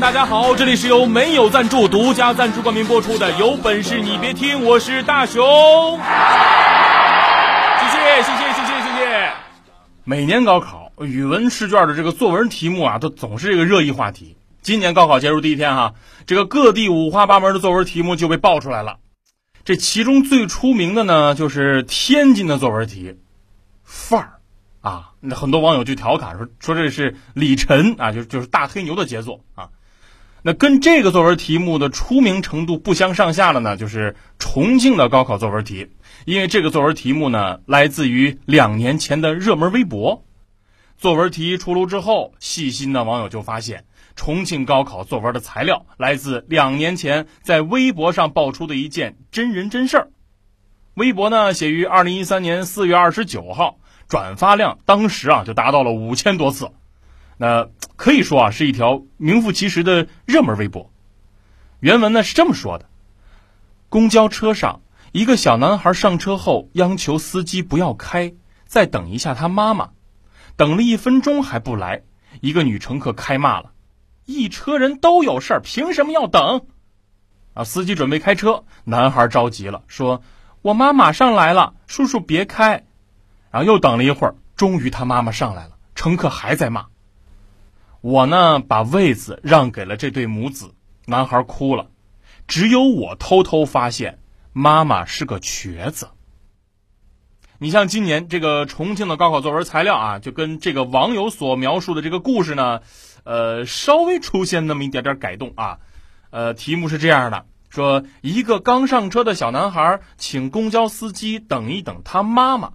大家好！这里是由没有赞助、独家赞助冠名播出的《有本事你别听》，我是大熊。谢谢，谢谢，谢谢，谢谢。每年高考语文试卷的这个作文题目啊，都总是这个热议话题。今年高考结束第一天哈，这个各地五花八门的作文题目就被爆出来了。这其中最出名的呢，就是天津的作文题，范儿。啊，那很多网友就调侃说说这是李晨啊，就就是大黑牛的杰作啊。那跟这个作文题目的出名程度不相上下的呢，就是重庆的高考作文题。因为这个作文题目呢，来自于两年前的热门微博。作文题出炉之后，细心的网友就发现，重庆高考作文的材料来自两年前在微博上爆出的一件真人真事儿。微博呢，写于二零一三年四月二十九号。转发量当时啊就达到了五千多次，那可以说啊是一条名副其实的热门微博。原文呢是这么说的：公交车上，一个小男孩上车后央求司机不要开，再等一下他妈妈。等了一分钟还不来，一个女乘客开骂了：“一车人都有事儿，凭什么要等？”啊，司机准备开车，男孩着急了，说：“我妈马上来了，叔叔别开。”然后又等了一会儿，终于他妈妈上来了，乘客还在骂。我呢，把位子让给了这对母子，男孩哭了，只有我偷偷发现，妈妈是个瘸子。你像今年这个重庆的高考作文材料啊，就跟这个网友所描述的这个故事呢，呃，稍微出现那么一点点改动啊，呃，题目是这样的：说一个刚上车的小男孩，请公交司机等一等他妈妈。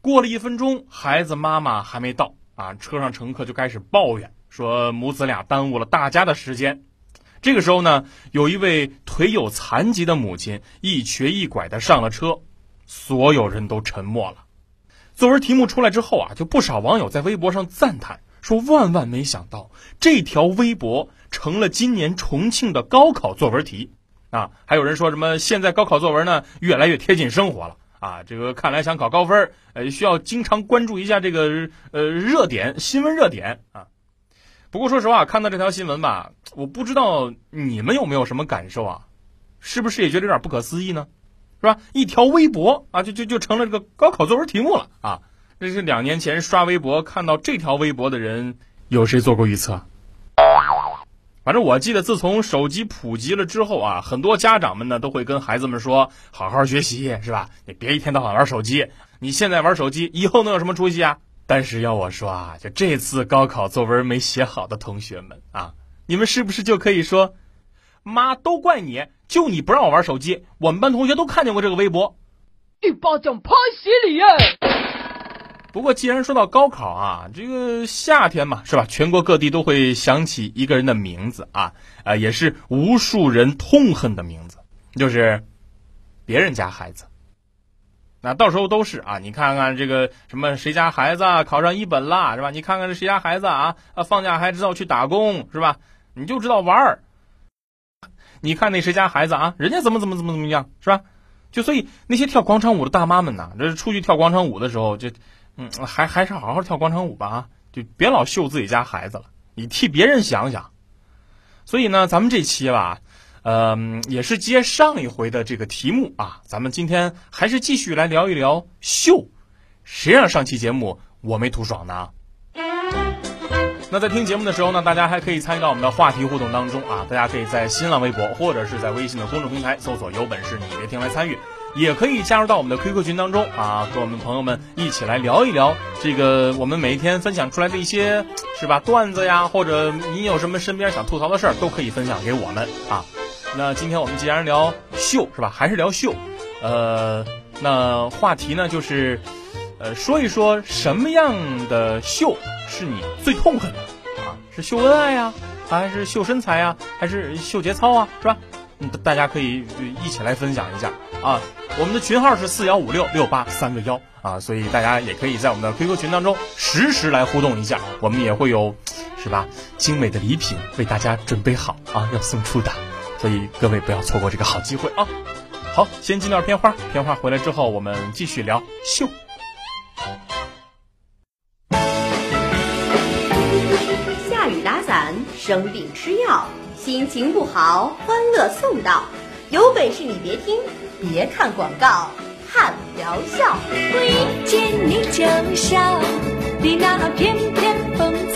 过了一分钟，孩子妈妈还没到啊！车上乘客就开始抱怨，说母子俩耽误了大家的时间。这个时候呢，有一位腿有残疾的母亲一瘸一拐的上了车，所有人都沉默了。作文题目出来之后啊，就不少网友在微博上赞叹说：“万万没想到，这条微博成了今年重庆的高考作文题啊！”还有人说什么：“现在高考作文呢，越来越贴近生活了。”啊，这个看来想考高分呃，需要经常关注一下这个呃热点新闻热点啊。不过说实话，看到这条新闻吧，我不知道你们有没有什么感受啊？是不是也觉得有点不可思议呢？是吧？一条微博啊，就就就成了这个高考作文题目了啊！这是两年前刷微博看到这条微博的人，有谁做过预测？反正我记得，自从手机普及了之后啊，很多家长们呢都会跟孩子们说：“好好学习，是吧？你别一天到晚玩手机。你现在玩手机，以后能有什么出息啊？”但是要我说啊，就这次高考作文没写好的同学们啊，你们是不是就可以说：“妈，都怪你，就你不让我玩手机。我们班同学都看见过这个微博，一巴掌拍死你！”不过，既然说到高考啊，这个夏天嘛，是吧？全国各地都会想起一个人的名字啊，啊，也是无数人痛恨的名字，就是别人家孩子。那到时候都是啊，你看看这个什么谁家孩子考上一本了，是吧？你看看这谁家孩子啊，啊，放假还知道去打工，是吧？你就知道玩儿。你看那谁家孩子啊，人家怎么怎么怎么怎么样，是吧？就所以那些跳广场舞的大妈们呐，这出去跳广场舞的时候就。嗯，还还是好好跳广场舞吧啊！就别老秀自己家孩子了，你替别人想想。所以呢，咱们这期吧，呃，也是接上一回的这个题目啊，咱们今天还是继续来聊一聊秀。谁让上期节目我没图爽呢？那在听节目的时候呢，大家还可以参与到我们的话题互动当中啊！大家可以在新浪微博或者是在微信的公众平台搜索“有本事你别听”来参与。也可以加入到我们的 QQ 群当中啊，和我们朋友们一起来聊一聊这个我们每一天分享出来的一些是吧段子呀，或者你有什么身边想吐槽的事儿，都可以分享给我们啊。那今天我们既然聊秀是吧，还是聊秀，呃，那话题呢就是呃，说一说什么样的秀是你最痛恨的啊？是秀恩爱呀，还是秀身材呀，还是秀节操啊？是吧？嗯，大家可以一起来分享一下啊。我们的群号是四幺五六六八三个幺啊，所以大家也可以在我们的 QQ 群当中实时来互动一下，我们也会有，是吧？精美的礼品为大家准备好啊，要送出的，所以各位不要错过这个好机会啊！好，先进段片花，片花回来之后，我们继续聊秀。下雨打伞，生病吃药，心情不好，欢乐送到。有本事你别听，别看广告，看疗效。我一见你就笑，你那翩翩风。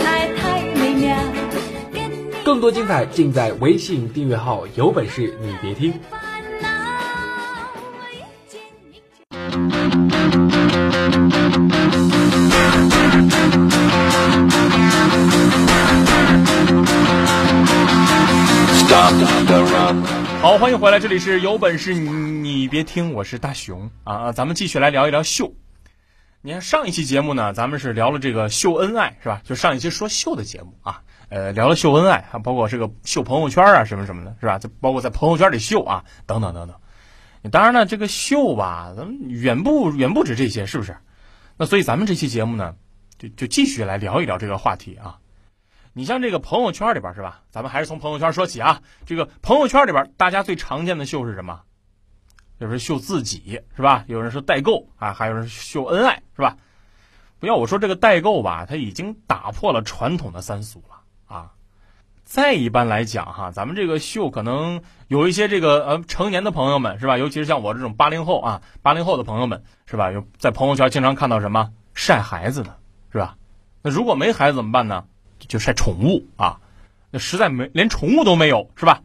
更多精彩尽在微信订阅号，有本事你别听。好，欢迎回来，这里是有本事你别听，我是大熊啊，咱们继续来聊一聊秀。你看上一期节目呢，咱们是聊了这个秀恩爱是吧？就上一期说秀的节目啊，呃，聊了秀恩爱，还包括这个秀朋友圈啊什么什么的，是吧？就包括在朋友圈里秀啊，等等等等。当然呢，这个秀吧，咱们远不远不止这些，是不是？那所以咱们这期节目呢，就就继续来聊一聊这个话题啊。你像这个朋友圈里边是吧？咱们还是从朋友圈说起啊。这个朋友圈里边，大家最常见的秀是什么？就是秀自己是吧？有人说代购啊，还有人秀恩爱是吧？不要我说这个代购吧，它已经打破了传统的三俗了啊。再一般来讲哈，咱们这个秀可能有一些这个呃成年的朋友们是吧？尤其是像我这种八零后啊，八零后的朋友们是吧？有在朋友圈经常看到什么晒孩子的是吧？那如果没孩子怎么办呢？就晒宠物啊，那实在没连宠物都没有是吧？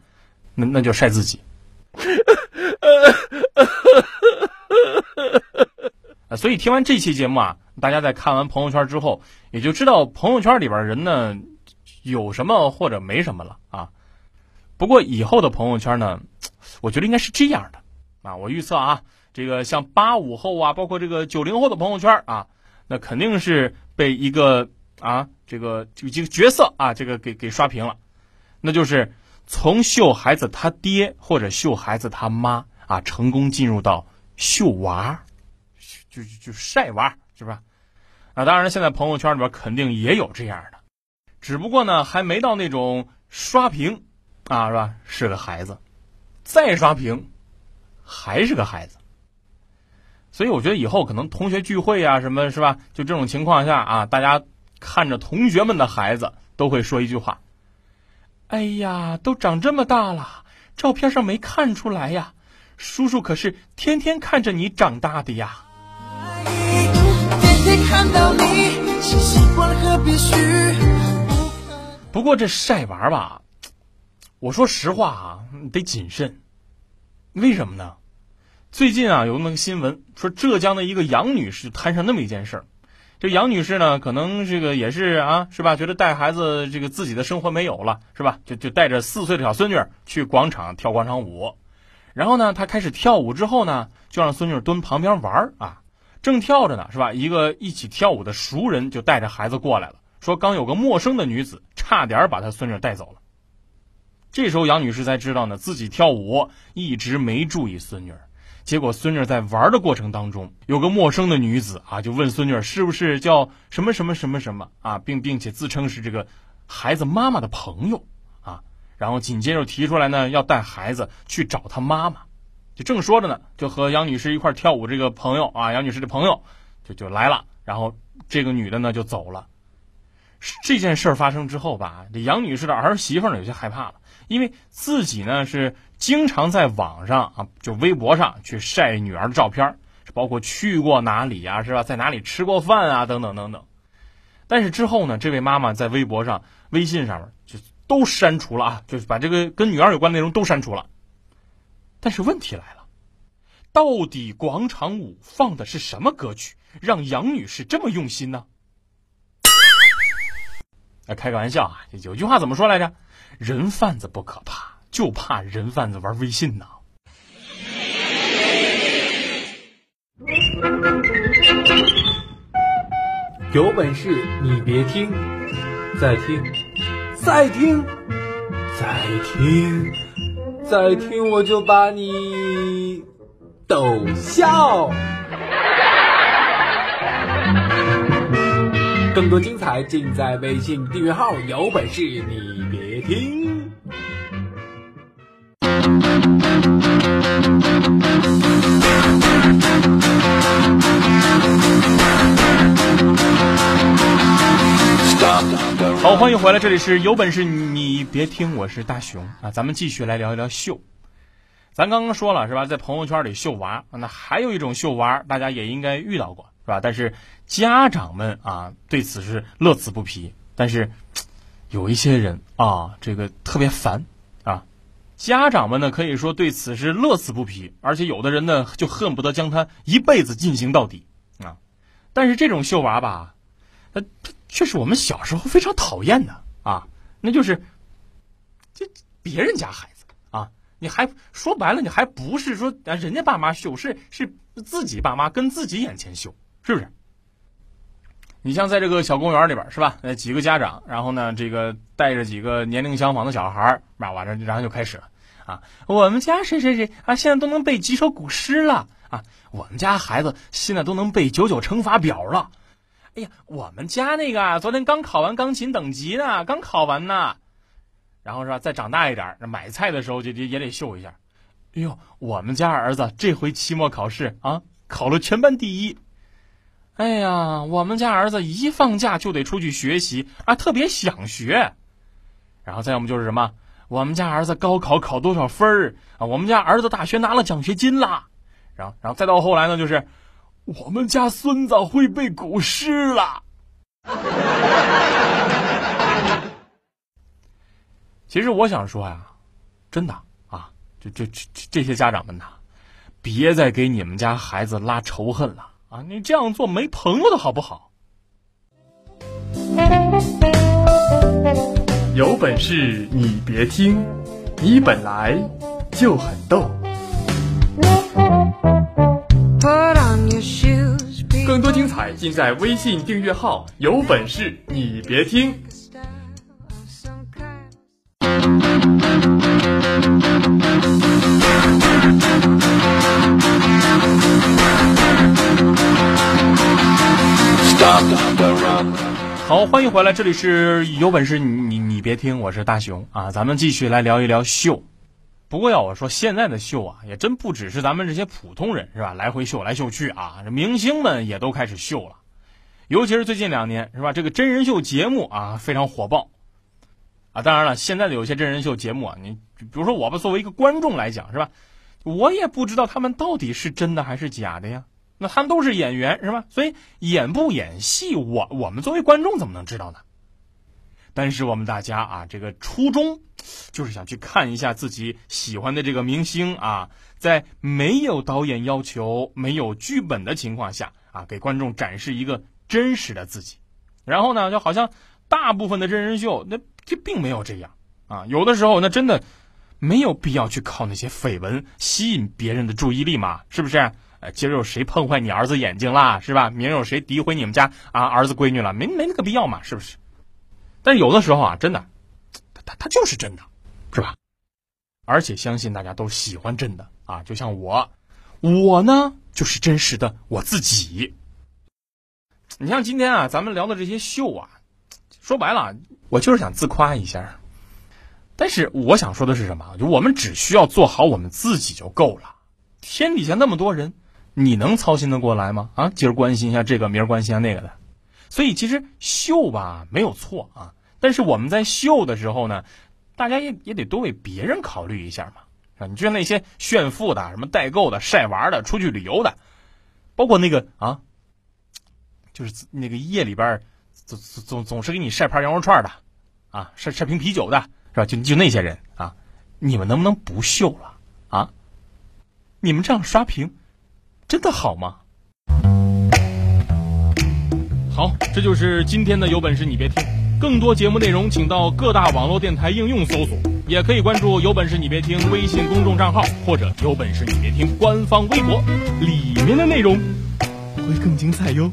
那那就晒自己。啊，所以听完这期节目啊，大家在看完朋友圈之后，也就知道朋友圈里边人呢有什么或者没什么了啊。不过以后的朋友圈呢，我觉得应该是这样的啊，我预测啊，这个像八五后啊，包括这个九零后的朋友圈啊，那肯定是被一个啊这个这个角色啊这个给给刷屏了，那就是从秀孩子他爹或者秀孩子他妈啊，成功进入到秀娃。就就就晒娃是吧？啊，当然现在朋友圈里边肯定也有这样的，只不过呢还没到那种刷屏啊是吧？是个孩子，再刷屏还是个孩子。所以我觉得以后可能同学聚会啊什么是吧？就这种情况下啊，大家看着同学们的孩子都会说一句话：“哎呀，都长这么大了，照片上没看出来呀，叔叔可是天天看着你长大的呀。”不过这晒娃吧，我说实话啊，得谨慎。为什么呢？最近啊，有那么个新闻说，浙江的一个杨女士摊上那么一件事儿。这杨女士呢，可能这个也是啊，是吧？觉得带孩子这个自己的生活没有了，是吧？就就带着四岁的小孙女去广场跳广场舞，然后呢，她开始跳舞之后呢，就让孙女蹲旁边玩儿啊。正跳着呢，是吧？一个一起跳舞的熟人就带着孩子过来了，说刚有个陌生的女子差点把他孙女带走了。这时候杨女士才知道呢，自己跳舞一直没注意孙女，结果孙女在玩的过程当中，有个陌生的女子啊，就问孙女是不是叫什么什么什么什么啊，并并且自称是这个孩子妈妈的朋友啊，然后紧接着提出来呢，要带孩子去找他妈妈。就正说着呢，就和杨女士一块跳舞这个朋友啊，杨女士的朋友就就来了，然后这个女的呢就走了。这件事发生之后吧，这杨女士的儿媳妇呢有些害怕了，因为自己呢是经常在网上啊，就微博上去晒女儿的照片，包括去过哪里呀，是吧，在哪里吃过饭啊，等等等等。但是之后呢，这位妈妈在微博上、微信上面就都删除了啊，就是把这个跟女儿有关内容都删除了。但是问题来了，到底广场舞放的是什么歌曲，让杨女士这么用心呢？开个玩笑啊，有句话怎么说来着？人贩子不可怕，就怕人贩子玩微信呢。有本事你别听，再听，再听，再听，再听，我就把你逗笑。更多精彩尽在微信订阅号，有本事你别听。好，欢迎回来，这里是有本事你别听，我是大熊啊，咱们继续来聊一聊秀。咱刚刚说了是吧，在朋友圈里秀娃，那还有一种秀娃，大家也应该遇到过吧？但是家长们啊，对此是乐此不疲。但是有一些人啊，这个特别烦啊，家长们呢可以说对此是乐此不疲，而且有的人呢就恨不得将他一辈子进行到底啊。但是这种秀娃吧，呃。却是我们小时候非常讨厌的啊，那就是这别人家孩子啊，你还说白了，你还不是说人家爸妈秀，是是自己爸妈跟自己眼前秀，是不是？你像在这个小公园里边是吧？呃，几个家长，然后呢，这个带着几个年龄相仿的小孩儿，那完了，然后就开始了啊，我们家谁谁谁啊，现在都能背几首古诗了啊，我们家孩子现在都能背九九乘法表了。哎呀，我们家那个啊，昨天刚考完钢琴等级呢，刚考完呢。然后是吧，再长大一点，买菜的时候就也得秀一下。哎呦，我们家儿子这回期末考试啊，考了全班第一。哎呀，我们家儿子一放假就得出去学习啊，特别想学。然后再要么就是什么，我们家儿子高考考多少分儿啊？我们家儿子大学拿了奖学金啦。然后，然后再到后来呢，就是。我们家孙子会背古诗了。其实我想说呀，真的啊，这这这这些家长们呐，别再给你们家孩子拉仇恨了啊！你这样做没朋友的好不好？有本事你别听，你本来就很逗。更多精彩尽在微信订阅号，有本事你别听。好，欢迎回来，这里是有本事你你你别听，我是大熊啊，咱们继续来聊一聊秀。不过要我说，现在的秀啊，也真不只是咱们这些普通人是吧？来回秀来秀去啊，这明星们也都开始秀了。尤其是最近两年是吧？这个真人秀节目啊非常火爆啊。当然了，现在的有些真人秀节目啊，你比如说我们，作为一个观众来讲是吧？我也不知道他们到底是真的还是假的呀。那他们都是演员是吧？所以演不演戏，我我们作为观众怎么能知道呢？但是我们大家啊，这个初衷就是想去看一下自己喜欢的这个明星啊，在没有导演要求、没有剧本的情况下啊，给观众展示一个真实的自己。然后呢，就好像大部分的真人秀，那这并没有这样啊。有的时候，那真的没有必要去靠那些绯闻吸引别人的注意力嘛？是不是？呃，今儿有谁碰坏你儿子眼睛啦？是吧？明儿有谁诋毁你们家啊儿子闺女了？没没那个必要嘛？是不是？但有的时候啊，真的，他他他就是真的，是吧？而且相信大家都喜欢真的啊，就像我，我呢就是真实的我自己。你像今天啊，咱们聊的这些秀啊，说白了，我就是想自夸一下。但是我想说的是什么？就我们只需要做好我们自己就够了。天底下那么多人，你能操心得过来吗？啊，今儿关心一下这个，明儿关心一下那个的。所以其实秀吧没有错啊，但是我们在秀的时候呢，大家也也得多为别人考虑一下嘛，啊，你就像那些炫富的、什么代购的、晒娃的、出去旅游的，包括那个啊，就是那个夜里边总总总是给你晒盘羊肉串的，啊，晒晒瓶啤酒的，是吧？就就那些人啊，你们能不能不秀了啊？你们这样刷屏，真的好吗？好，这就是今天的有本事你别听。更多节目内容，请到各大网络电台应用搜索，也可以关注“有本事你别听”微信公众账号或者“有本事你别听”官方微博，里面的内容会更精彩哟。